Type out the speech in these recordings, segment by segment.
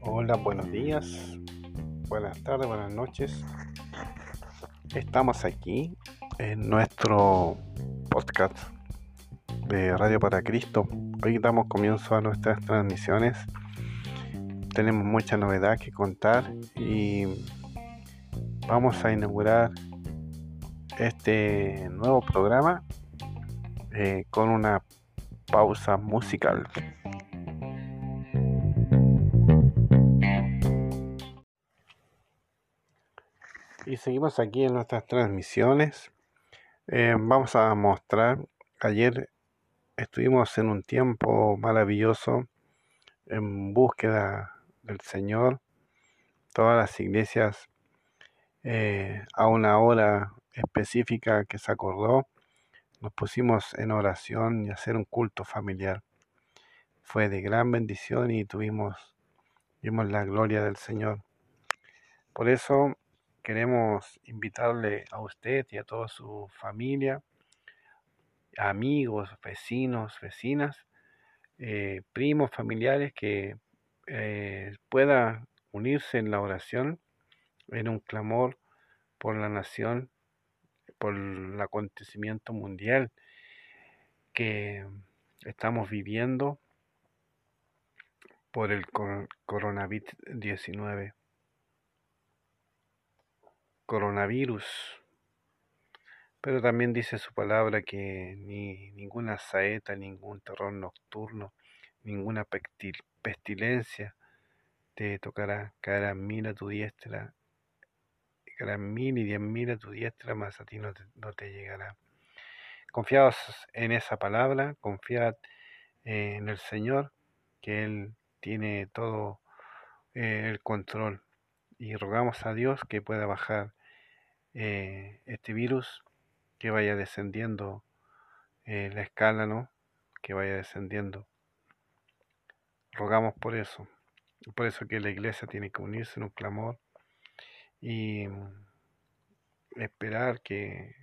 Hola, buenos días, buenas tardes, buenas noches. Estamos aquí en nuestro podcast de Radio para Cristo. Hoy damos comienzo a nuestras transmisiones. Tenemos mucha novedad que contar y vamos a inaugurar este nuevo programa eh, con una pausa musical. Y seguimos aquí en nuestras transmisiones. Eh, vamos a mostrar, ayer estuvimos en un tiempo maravilloso en búsqueda del Señor. Todas las iglesias eh, a una hora específica que se acordó, nos pusimos en oración y hacer un culto familiar. Fue de gran bendición y tuvimos, vimos la gloria del Señor. Por eso queremos invitarle a usted y a toda su familia, amigos, vecinos, vecinas, eh, primos, familiares, que eh, pueda unirse en la oración, en un clamor por la nación, por el acontecimiento mundial que estamos viviendo por el coronavirus 19 coronavirus. Pero también dice su palabra que ni ninguna saeta, ningún terror nocturno, ninguna pestilencia te tocará. Caerá mil a tu diestra, caerán mil y diez mil a tu diestra, más a ti no te, llegará. Confiados en esa palabra, confiad en el Señor, que Él tiene todo eh, el control y rogamos a Dios que pueda bajar eh, este virus, que vaya descendiendo eh, la escala, ¿no? Que vaya descendiendo. Rogamos por eso. Por eso que la iglesia tiene que unirse en un clamor y esperar que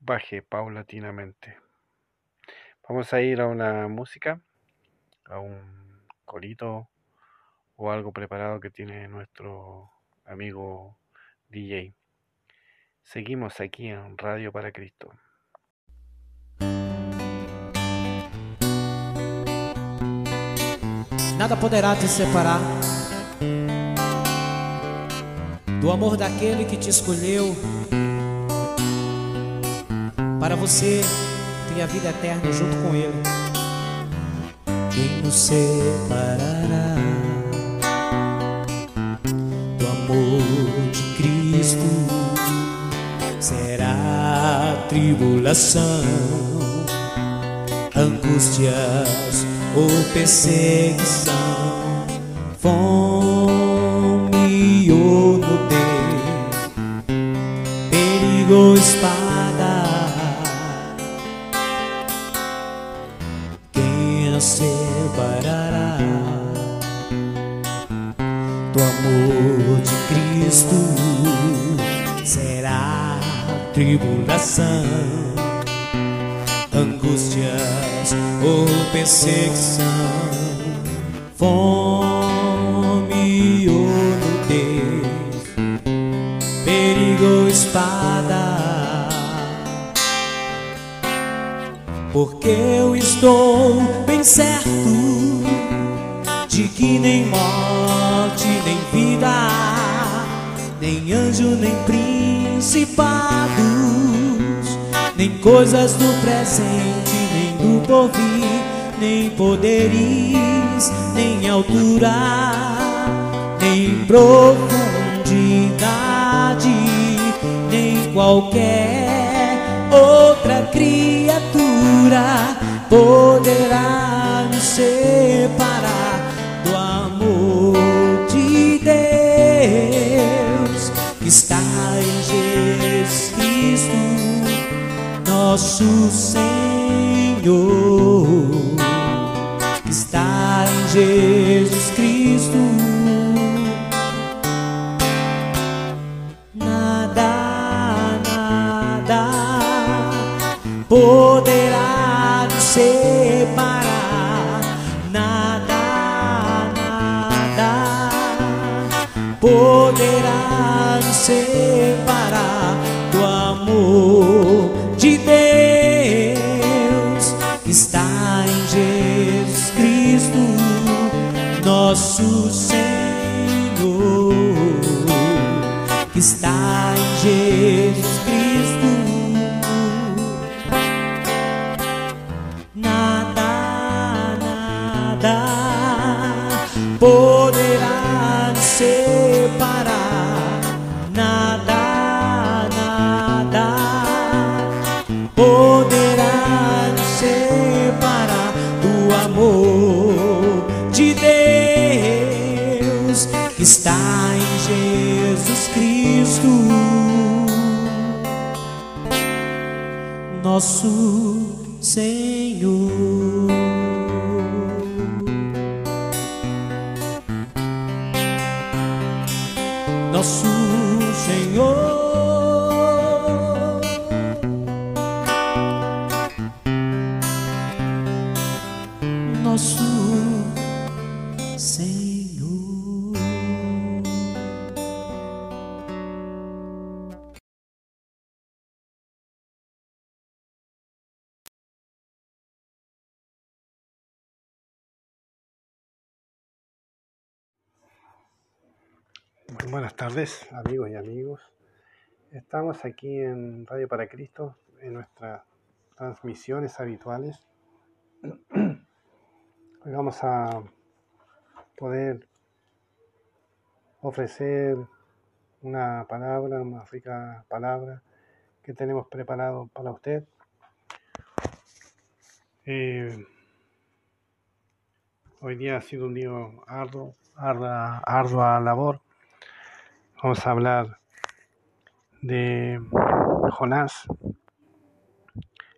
baje paulatinamente. Vamos a ir a una música, a un corito o algo preparado que tiene nuestro amigo DJ. Seguimos aquí en Radio para Cristo. Nada poderá te separar do amor daquele que te escolheu para você ter a vida eterna junto com Ele. Quem nos separará? amor de Cristo será tribulação, angústias ou perseguição, fome perigo ou espada. Quem nos separará? do amor de Cristo será tribulação, angústias ou perseguição, fome espada. Porque eu estou bem certo de que nem morte, nem vida, nem anjo, nem principados, nem coisas do presente, nem do porvir, nem poderes, nem altura, nem profundidade, qualquer outra criatura poderá nos separar Deus que está em Jesus Cristo, nosso Senhor, que está em Jesus Cristo. Nosso Senhor, está em Jesus nosso Senhor. Nosso Buenas tardes, amigos y amigos. Estamos aquí en Radio para Cristo, en nuestras transmisiones habituales. Hoy vamos a poder ofrecer una palabra, una rica palabra que tenemos preparado para usted. Eh, hoy día ha sido un día arduo, ardua labor. Vamos a hablar de Jonás,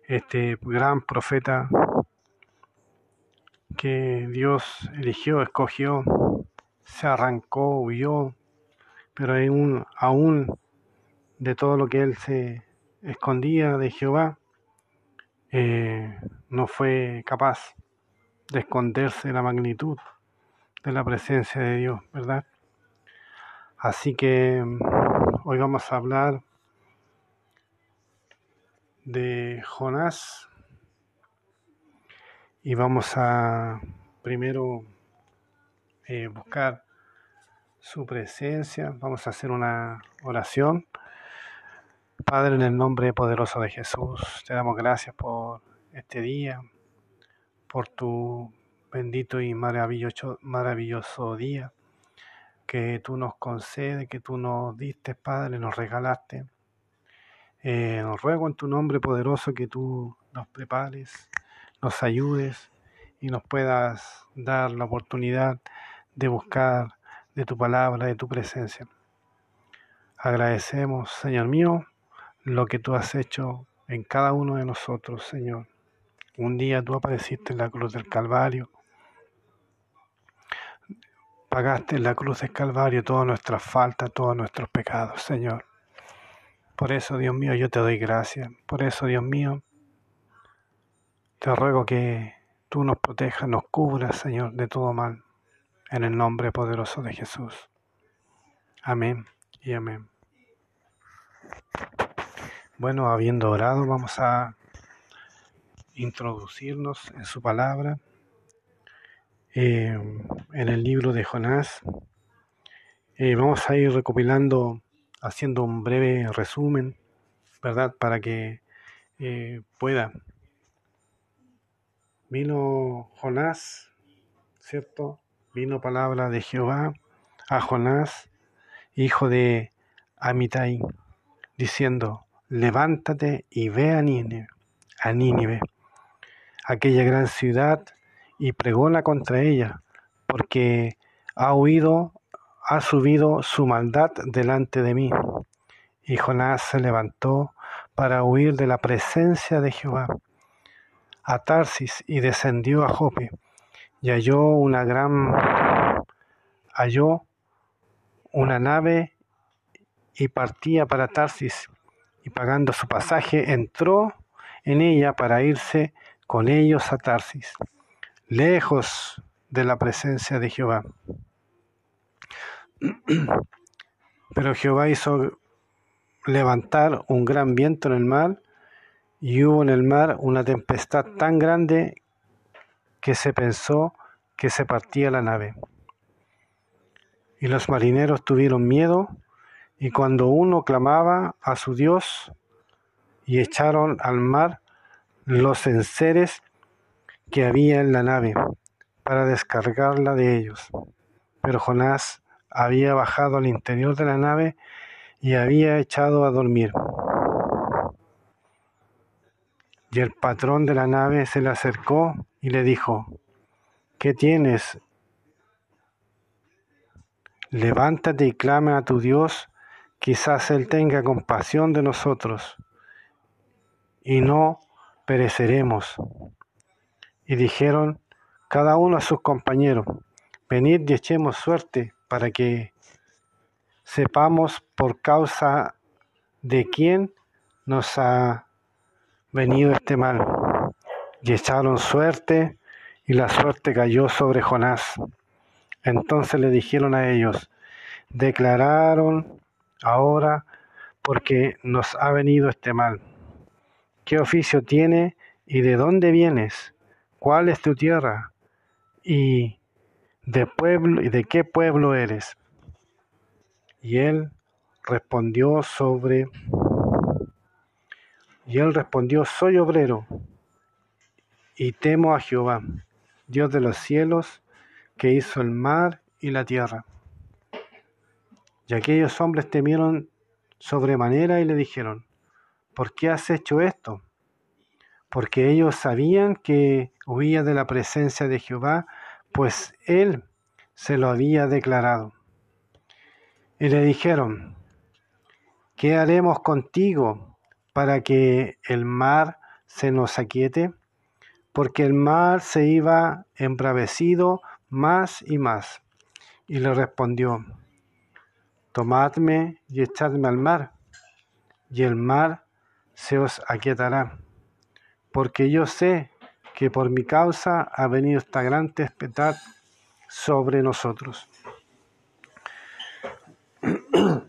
este gran profeta que Dios eligió, escogió, se arrancó, huyó, pero aún, aún de todo lo que él se escondía de Jehová, eh, no fue capaz de esconderse la magnitud de la presencia de Dios, ¿verdad? Así que hoy vamos a hablar de Jonás. Y vamos a primero eh, buscar su presencia, vamos a hacer una oración. Padre, en el nombre poderoso de Jesús, te damos gracias por este día, por tu bendito y maravilloso, maravilloso día que tú nos concedes, que tú nos diste, Padre, nos regalaste. Eh, nos ruego en tu nombre poderoso que tú nos prepares, nos ayudes y nos puedas dar la oportunidad de buscar de tu palabra, de tu presencia. Agradecemos, Señor mío, lo que tú has hecho en cada uno de nosotros, Señor. Un día tú apareciste en la cruz del Calvario. Pagaste en la cruz del Calvario todas nuestras faltas, todos nuestros pecados, Señor. Por eso, Dios mío, yo te doy gracias. Por eso, Dios mío, te ruego que tú nos protejas, nos cubras, Señor, de todo mal. En el nombre poderoso de Jesús. Amén y amén. Bueno, habiendo orado, vamos a introducirnos en su palabra. En el libro de Jonás. Eh, vamos a ir recopilando, haciendo un breve resumen, ¿verdad? Para que eh, pueda. Vino Jonás, ¿cierto? Vino palabra de Jehová a Jonás, hijo de Amitai, diciendo, levántate y ve a Nínive, a Nínive, aquella gran ciudad, y pregona contra ella, porque ha huido, ha subido su maldad delante de mí. Y Jonás se levantó para huir de la presencia de Jehová a Tarsis y descendió a Jope y halló una gran halló una nave y partía para Tarsis y pagando su pasaje entró en ella para irse con ellos a Tarsis, lejos de la presencia de Jehová. Pero Jehová hizo levantar un gran viento en el mar, y hubo en el mar una tempestad tan grande que se pensó que se partía la nave. Y los marineros tuvieron miedo, y cuando uno clamaba a su Dios, y echaron al mar los enseres que había en la nave, para descargarla de ellos. Pero Jonás había bajado al interior de la nave y había echado a dormir. Y el patrón de la nave se le acercó y le dijo, ¿qué tienes? Levántate y clama a tu Dios, quizás Él tenga compasión de nosotros y no pereceremos. Y dijeron cada uno a sus compañeros, venid y echemos suerte para que sepamos por causa de quién nos ha venido este mal. Y echaron suerte, y la suerte cayó sobre Jonás. Entonces le dijeron a ellos, declararon ahora porque nos ha venido este mal. ¿Qué oficio tiene y de dónde vienes? ¿Cuál es tu tierra? ¿Y de pueblo y de qué pueblo eres? Y él respondió sobre y él respondió, soy obrero y temo a Jehová, Dios de los cielos, que hizo el mar y la tierra. Y aquellos hombres temieron sobremanera y le dijeron, ¿por qué has hecho esto? Porque ellos sabían que huía de la presencia de Jehová, pues él se lo había declarado. Y le dijeron, ¿qué haremos contigo para que el mar se nos aquiete? Porque el mar se iba embravecido más y más. Y le respondió, tomadme y echadme al mar, y el mar se os aquietará, porque yo sé que por mi causa ha venido esta gran tempestad sobre nosotros.